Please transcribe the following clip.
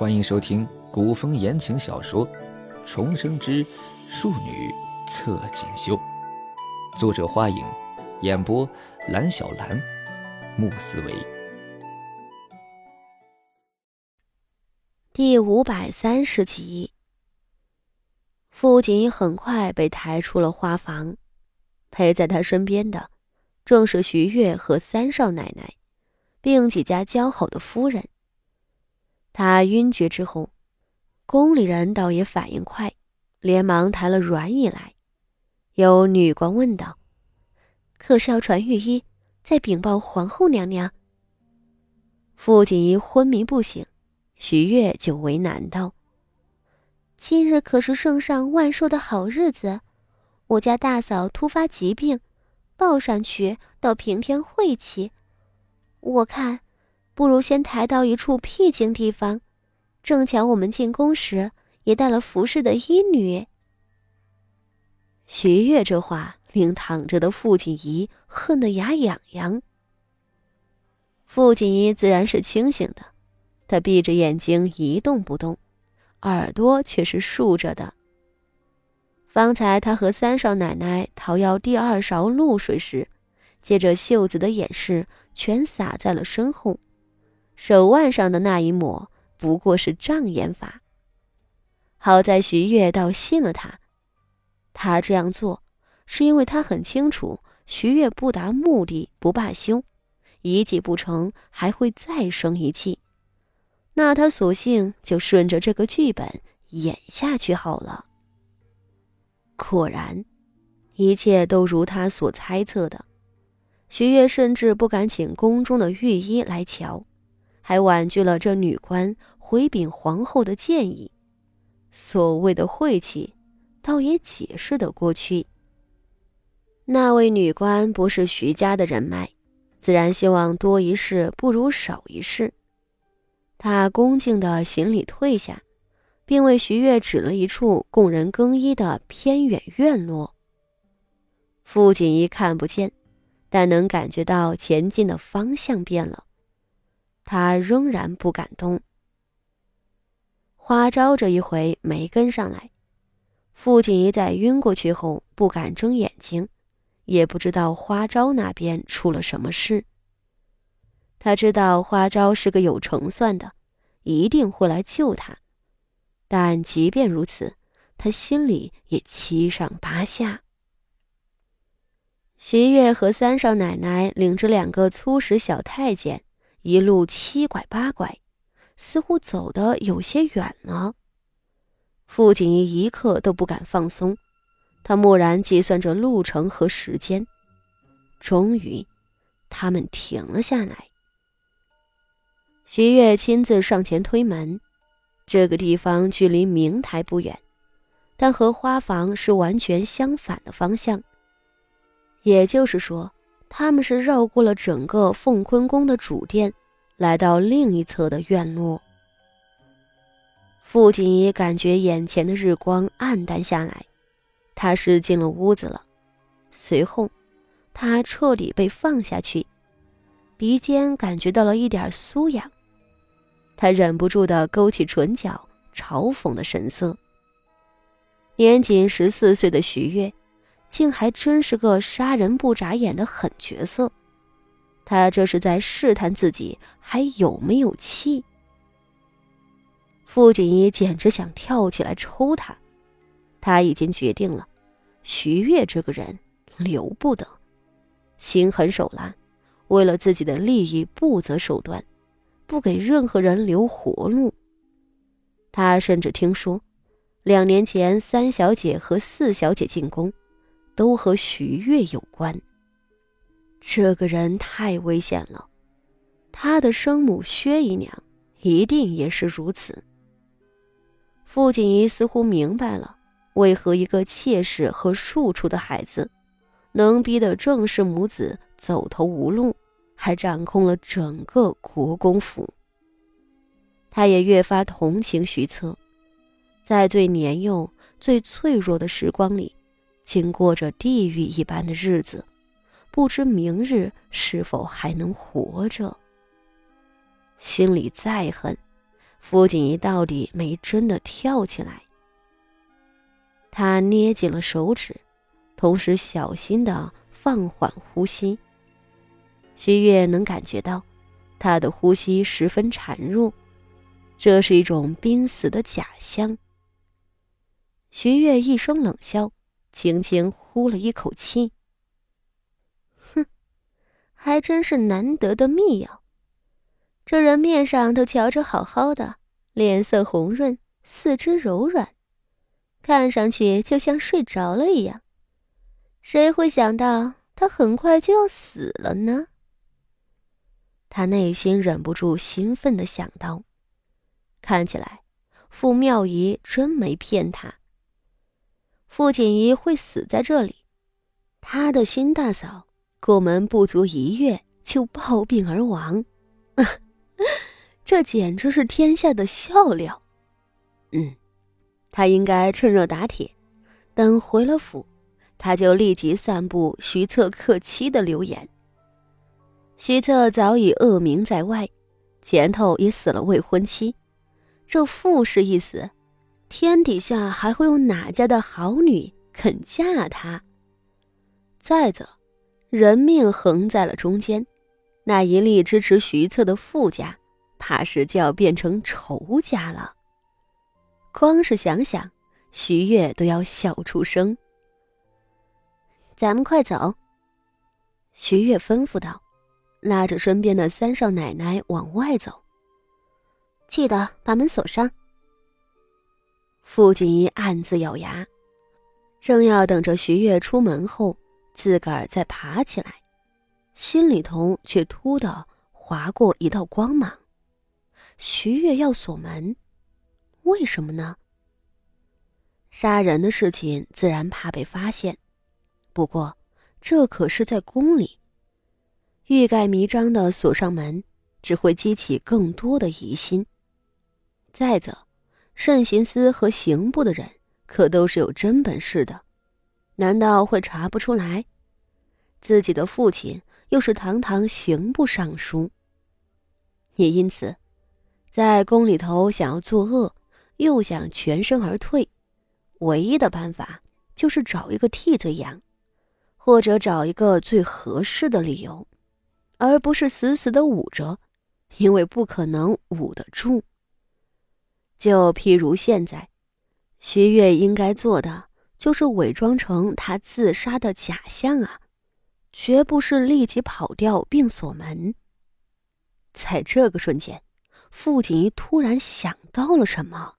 欢迎收听古风言情小说《重生之庶女侧锦绣》，作者：花影，演播：蓝小兰、穆思维。第五百三十集，傅锦很快被抬出了花房，陪在他身边的正是徐月和三少奶奶，并几家交好的夫人。他晕厥之后，宫里人倒也反应快，连忙抬了软椅来。有女官问道：“可是要传御医，再禀报皇后娘娘？”傅锦衣昏迷不醒，徐月就为难道：“今日可是圣上万寿的好日子，我家大嫂突发疾病，抱上去到平天晦气，我看。”不如先抬到一处僻静地方，正巧我们进宫时也带了服侍的医女。徐月这话令躺着的傅锦仪恨得牙痒痒。傅锦仪自然是清醒的，他闭着眼睛一动不动，耳朵却是竖着的。方才他和三少奶奶讨要第二勺露水时，借着袖子的掩饰，全洒在了身后。手腕上的那一抹不过是障眼法。好在徐月倒信了他，他这样做是因为他很清楚徐月不达目的不罢休，一计不成还会再生一计，那他索性就顺着这个剧本演下去好了。果然，一切都如他所猜测的，徐月甚至不敢请宫中的御医来瞧。还婉拒了这女官回禀皇后的建议，所谓的晦气，倒也解释得过去。那位女官不是徐家的人脉，自然希望多一事不如少一事。她恭敬的行礼退下，并为徐月指了一处供人更衣的偏远院落。傅锦衣看不见，但能感觉到前进的方向变了。他仍然不敢动。花招这一回没跟上来，父亲一再晕过去后不敢睁眼睛，也不知道花招那边出了什么事。他知道花招是个有成算的，一定会来救他，但即便如此，他心里也七上八下。徐月和三少奶奶领着两个粗使小太监。一路七拐八拐，似乎走得有些远了。傅锦衣一刻都不敢放松，他默然计算着路程和时间。终于，他们停了下来。徐月亲自上前推门。这个地方距离明台不远，但和花房是完全相反的方向。也就是说。他们是绕过了整个凤坤宫的主殿，来到另一侧的院落。傅锦衣感觉眼前的日光暗淡下来，他是进了屋子了。随后，他彻底被放下去，鼻尖感觉到了一点酥痒，他忍不住的勾起唇角，嘲讽的神色。年仅十四岁的徐悦。竟还真是个杀人不眨眼的狠角色，他这是在试探自己还有没有气。傅锦衣简直想跳起来抽他，他已经决定了，徐月这个人留不得，心狠手辣，为了自己的利益不择手段，不给任何人留活路。他甚至听说，两年前三小姐和四小姐进宫。都和徐月有关。这个人太危险了，他的生母薛姨娘一定也是如此。傅锦仪似乎明白了，为何一个妾室和庶出的孩子，能逼得郑氏母子走投无路，还掌控了整个国公府。他也越发同情徐策，在最年幼、最脆弱的时光里。经过着地狱一般的日子，不知明日是否还能活着。心里再恨，傅锦仪到底没真的跳起来。他捏紧了手指，同时小心的放缓呼吸。徐月能感觉到，他的呼吸十分孱弱，这是一种濒死的假象。徐月一声冷笑，轻轻呼了一口气：“哼，还真是难得的秘药。这人面上都瞧着好好的，脸色红润，四肢柔软，看上去就像睡着了一样。谁会想到他很快就要死了呢？”他内心忍不住兴奋的想到：“看起来，傅妙仪真没骗他。傅锦仪会死在这里，他的新大嫂过门不足一月就暴病而亡，这简直是天下的笑料。嗯，他应该趁热打铁，等回了府，他就立即散布徐策克妻的流言。”徐策早已恶名在外，前头也死了未婚妻，这傅氏一死，天底下还会有哪家的好女肯嫁他？再则，人命横在了中间，那一力支持徐策的傅家，怕是就要变成仇家了。光是想想，徐悦都要笑出声。咱们快走，徐悦吩咐道。拉着身边的三少奶奶往外走，记得把门锁上。傅锦衣暗自咬牙，正要等着徐月出门后，自个儿再爬起来，心里头却突的划过一道光芒。徐月要锁门，为什么呢？杀人的事情自然怕被发现，不过这可是在宫里。欲盖弥彰的锁上门，只会激起更多的疑心。再则，慎刑司和刑部的人可都是有真本事的，难道会查不出来？自己的父亲又是堂堂刑部尚书，也因此，在宫里头想要作恶，又想全身而退，唯一的办法就是找一个替罪羊，或者找一个最合适的理由。而不是死死的捂着，因为不可能捂得住。就譬如现在，徐月应该做的就是伪装成他自杀的假象啊，绝不是立即跑掉并锁门。在这个瞬间，傅锦衣突然想到了什么。